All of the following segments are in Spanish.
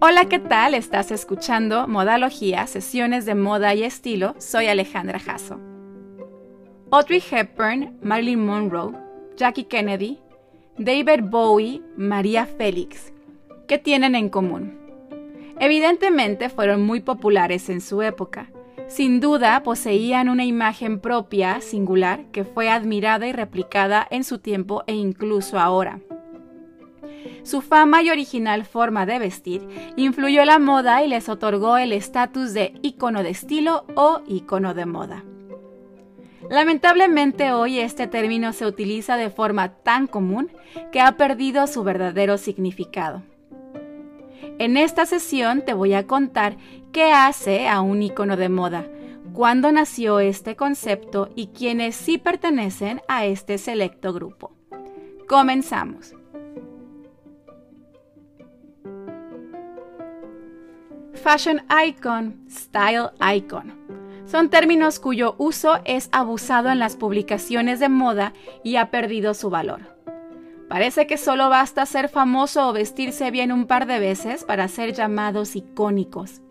Hola, ¿qué tal? Estás escuchando Modalogía, sesiones de moda y estilo. Soy Alejandra Jasso. Audrey Hepburn, Marilyn Monroe, Jackie Kennedy, David Bowie, María Félix. ¿Qué tienen en común? Evidentemente fueron muy populares en su época. Sin duda poseían una imagen propia, singular, que fue admirada y replicada en su tiempo e incluso ahora. Su fama y original forma de vestir influyó la moda y les otorgó el estatus de icono de estilo o icono de moda. Lamentablemente hoy este término se utiliza de forma tan común que ha perdido su verdadero significado. En esta sesión te voy a contar qué hace a un icono de moda, cuándo nació este concepto y quiénes sí pertenecen a este selecto grupo. Comenzamos. Fashion icon, style icon. Son términos cuyo uso es abusado en las publicaciones de moda y ha perdido su valor. Parece que solo basta ser famoso o vestirse bien un par de veces para ser llamados icónicos.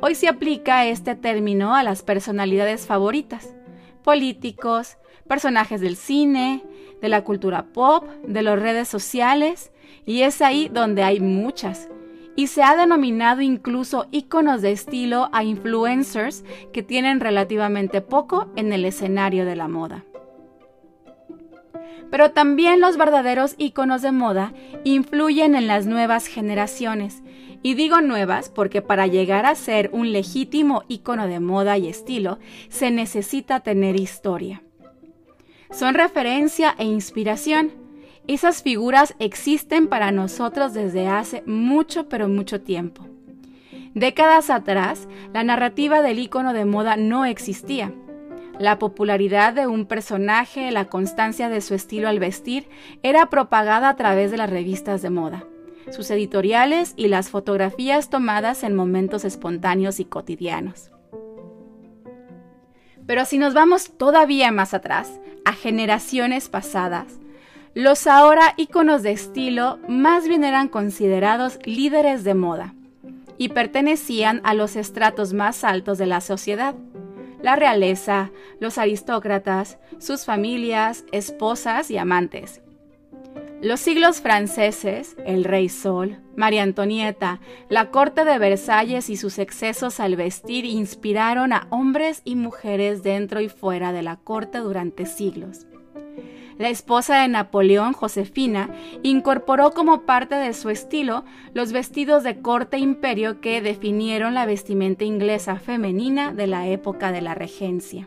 Hoy se aplica este término a las personalidades favoritas, políticos, personajes del cine, de la cultura pop, de las redes sociales, y es ahí donde hay muchas, y se ha denominado incluso iconos de estilo a influencers que tienen relativamente poco en el escenario de la moda. Pero también los verdaderos iconos de moda influyen en las nuevas generaciones. Y digo nuevas porque para llegar a ser un legítimo icono de moda y estilo se necesita tener historia. Son referencia e inspiración, esas figuras existen para nosotros desde hace mucho pero mucho tiempo. Décadas atrás, la narrativa del icono de moda no existía. La popularidad de un personaje, la constancia de su estilo al vestir, era propagada a través de las revistas de moda, sus editoriales y las fotografías tomadas en momentos espontáneos y cotidianos. Pero si nos vamos todavía más atrás, a generaciones pasadas, los ahora íconos de estilo más bien eran considerados líderes de moda y pertenecían a los estratos más altos de la sociedad. La realeza, los aristócratas, sus familias, esposas y amantes. Los siglos franceses, el Rey Sol, María Antonieta, la corte de Versalles y sus excesos al vestir inspiraron a hombres y mujeres dentro y fuera de la corte durante siglos la esposa de Napoleón, Josefina, incorporó como parte de su estilo los vestidos de corte imperio que definieron la vestimenta inglesa femenina de la época de la regencia.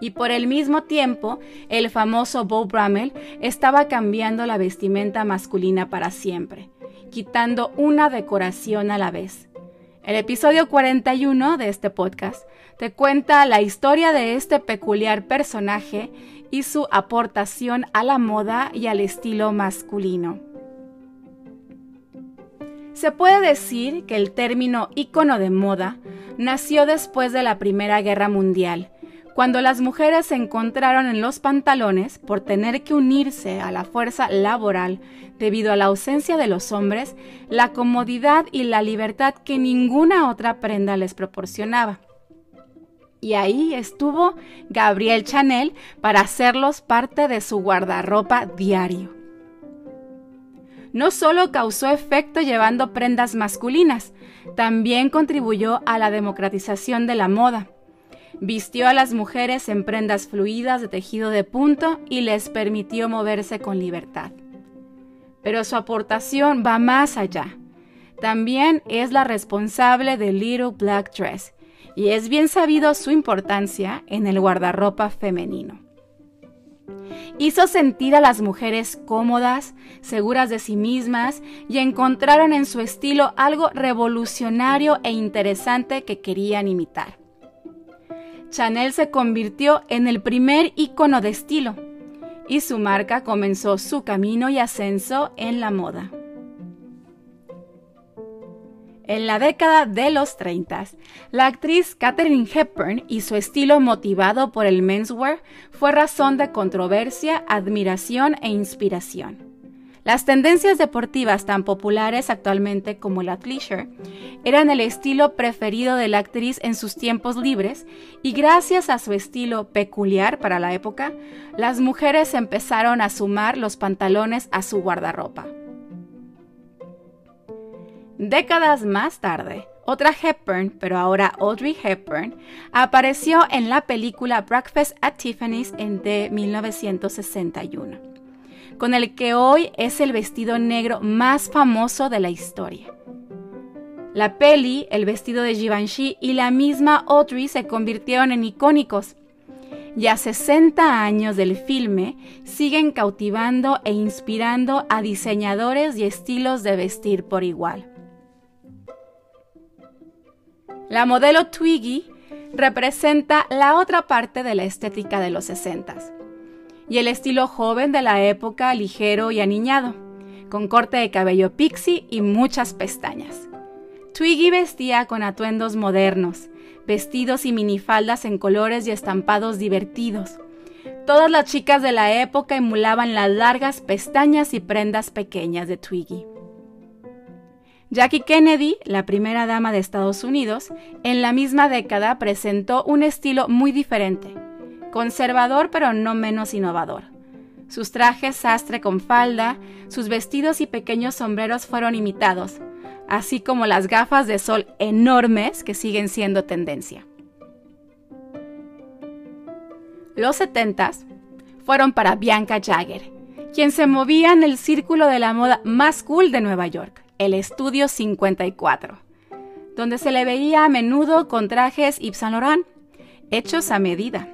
Y por el mismo tiempo, el famoso Beau Brummel estaba cambiando la vestimenta masculina para siempre, quitando una decoración a la vez. El episodio 41 de este podcast te cuenta la historia de este peculiar personaje y su aportación a la moda y al estilo masculino. Se puede decir que el término ícono de moda nació después de la Primera Guerra Mundial, cuando las mujeres se encontraron en los pantalones por tener que unirse a la fuerza laboral debido a la ausencia de los hombres, la comodidad y la libertad que ninguna otra prenda les proporcionaba y ahí estuvo Gabriel Chanel para hacerlos parte de su guardarropa diario. No solo causó efecto llevando prendas masculinas, también contribuyó a la democratización de la moda. Vistió a las mujeres en prendas fluidas de tejido de punto y les permitió moverse con libertad. Pero su aportación va más allá. También es la responsable de Little Black Dress, y es bien sabido su importancia en el guardarropa femenino. Hizo sentir a las mujeres cómodas, seguras de sí mismas y encontraron en su estilo algo revolucionario e interesante que querían imitar. Chanel se convirtió en el primer icono de estilo y su marca comenzó su camino y ascenso en la moda. En la década de los 30, la actriz Katherine Hepburn y su estilo motivado por el menswear fue razón de controversia, admiración e inspiración. Las tendencias deportivas tan populares actualmente como el athleisure eran el estilo preferido de la actriz en sus tiempos libres y gracias a su estilo peculiar para la época, las mujeres empezaron a sumar los pantalones a su guardarropa. Décadas más tarde, otra Hepburn, pero ahora Audrey Hepburn, apareció en la película Breakfast at Tiffany's en de 1961, con el que hoy es el vestido negro más famoso de la historia. La peli, el vestido de Givenchy y la misma Audrey se convirtieron en icónicos. Y a 60 años del filme siguen cautivando e inspirando a diseñadores y estilos de vestir por igual. La modelo Twiggy representa la otra parte de la estética de los 60 y el estilo joven de la época ligero y aniñado, con corte de cabello pixie y muchas pestañas. Twiggy vestía con atuendos modernos, vestidos y minifaldas en colores y estampados divertidos. Todas las chicas de la época emulaban las largas pestañas y prendas pequeñas de Twiggy. Jackie Kennedy, la primera dama de Estados Unidos, en la misma década presentó un estilo muy diferente, conservador pero no menos innovador. Sus trajes sastre con falda, sus vestidos y pequeños sombreros fueron imitados, así como las gafas de sol enormes que siguen siendo tendencia. Los 70 fueron para Bianca Jagger, quien se movía en el círculo de la moda más cool de Nueva York el Estudio 54, donde se le veía a menudo con trajes Yves Saint Laurent, hechos a medida.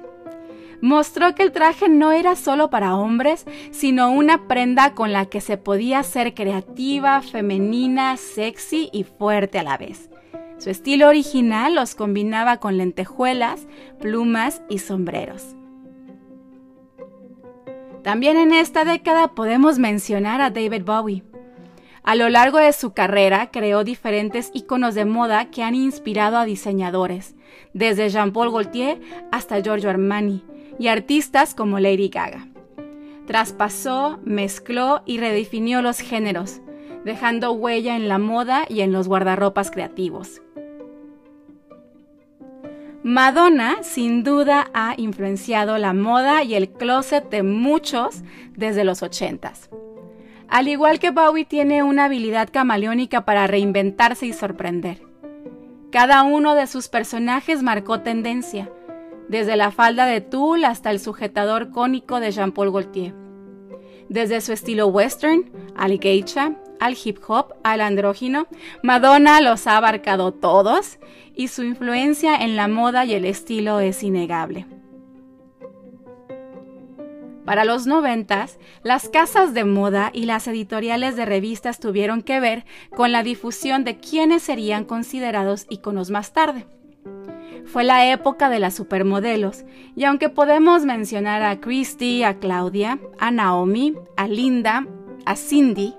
Mostró que el traje no era solo para hombres, sino una prenda con la que se podía ser creativa, femenina, sexy y fuerte a la vez. Su estilo original los combinaba con lentejuelas, plumas y sombreros. También en esta década podemos mencionar a David Bowie, a lo largo de su carrera creó diferentes iconos de moda que han inspirado a diseñadores, desde Jean-Paul Gaultier hasta Giorgio Armani, y artistas como Lady Gaga. Traspasó, mezcló y redefinió los géneros, dejando huella en la moda y en los guardarropas creativos. Madonna sin duda ha influenciado la moda y el closet de muchos desde los ochentas. Al igual que Bowie tiene una habilidad camaleónica para reinventarse y sorprender. Cada uno de sus personajes marcó tendencia, desde la falda de tul hasta el sujetador cónico de Jean-Paul Gaultier. Desde su estilo western, al geisha, al hip hop, al andrógino, Madonna los ha abarcado todos y su influencia en la moda y el estilo es innegable. Para los noventas, las casas de moda y las editoriales de revistas tuvieron que ver con la difusión de quienes serían considerados íconos más tarde. Fue la época de las supermodelos, y aunque podemos mencionar a Christy, a Claudia, a Naomi, a Linda, a Cindy,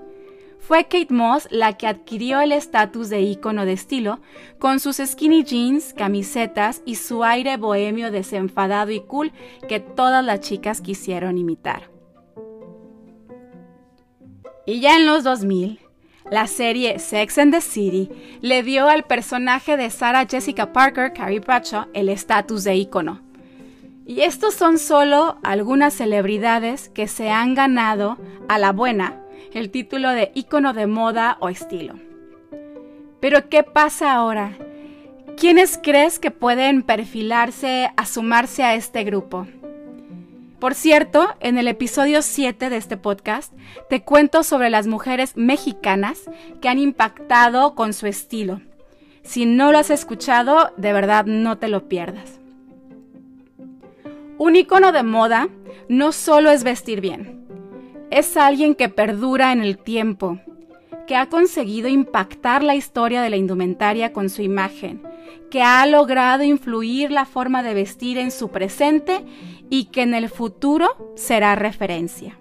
fue Kate Moss la que adquirió el estatus de ícono de estilo con sus skinny jeans, camisetas y su aire bohemio desenfadado y cool que todas las chicas quisieron imitar. Y ya en los 2000, la serie Sex and the City le dio al personaje de Sarah Jessica Parker, Carrie Bradshaw, el estatus de ícono. Y estos son solo algunas celebridades que se han ganado a la buena el título de ícono de moda o estilo. Pero ¿qué pasa ahora? ¿Quiénes crees que pueden perfilarse a sumarse a este grupo? Por cierto, en el episodio 7 de este podcast te cuento sobre las mujeres mexicanas que han impactado con su estilo. Si no lo has escuchado, de verdad no te lo pierdas. Un icono de moda no solo es vestir bien, es alguien que perdura en el tiempo, que ha conseguido impactar la historia de la indumentaria con su imagen, que ha logrado influir la forma de vestir en su presente y que en el futuro será referencia.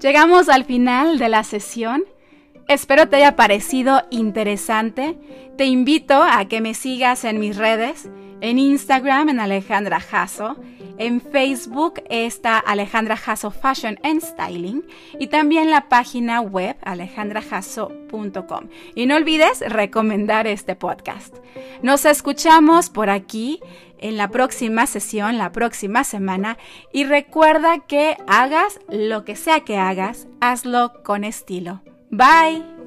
Llegamos al final de la sesión. Espero te haya parecido interesante. Te invito a que me sigas en mis redes En Instagram en Alejandra Jasso. En Facebook está Alejandra Jasso Fashion and Styling. Y también la página web alejandrajasso.com. Y no olvides recomendar este podcast. Nos escuchamos por aquí en la próxima sesión, la próxima semana. Y recuerda que hagas lo que sea que hagas, hazlo con estilo. Bye.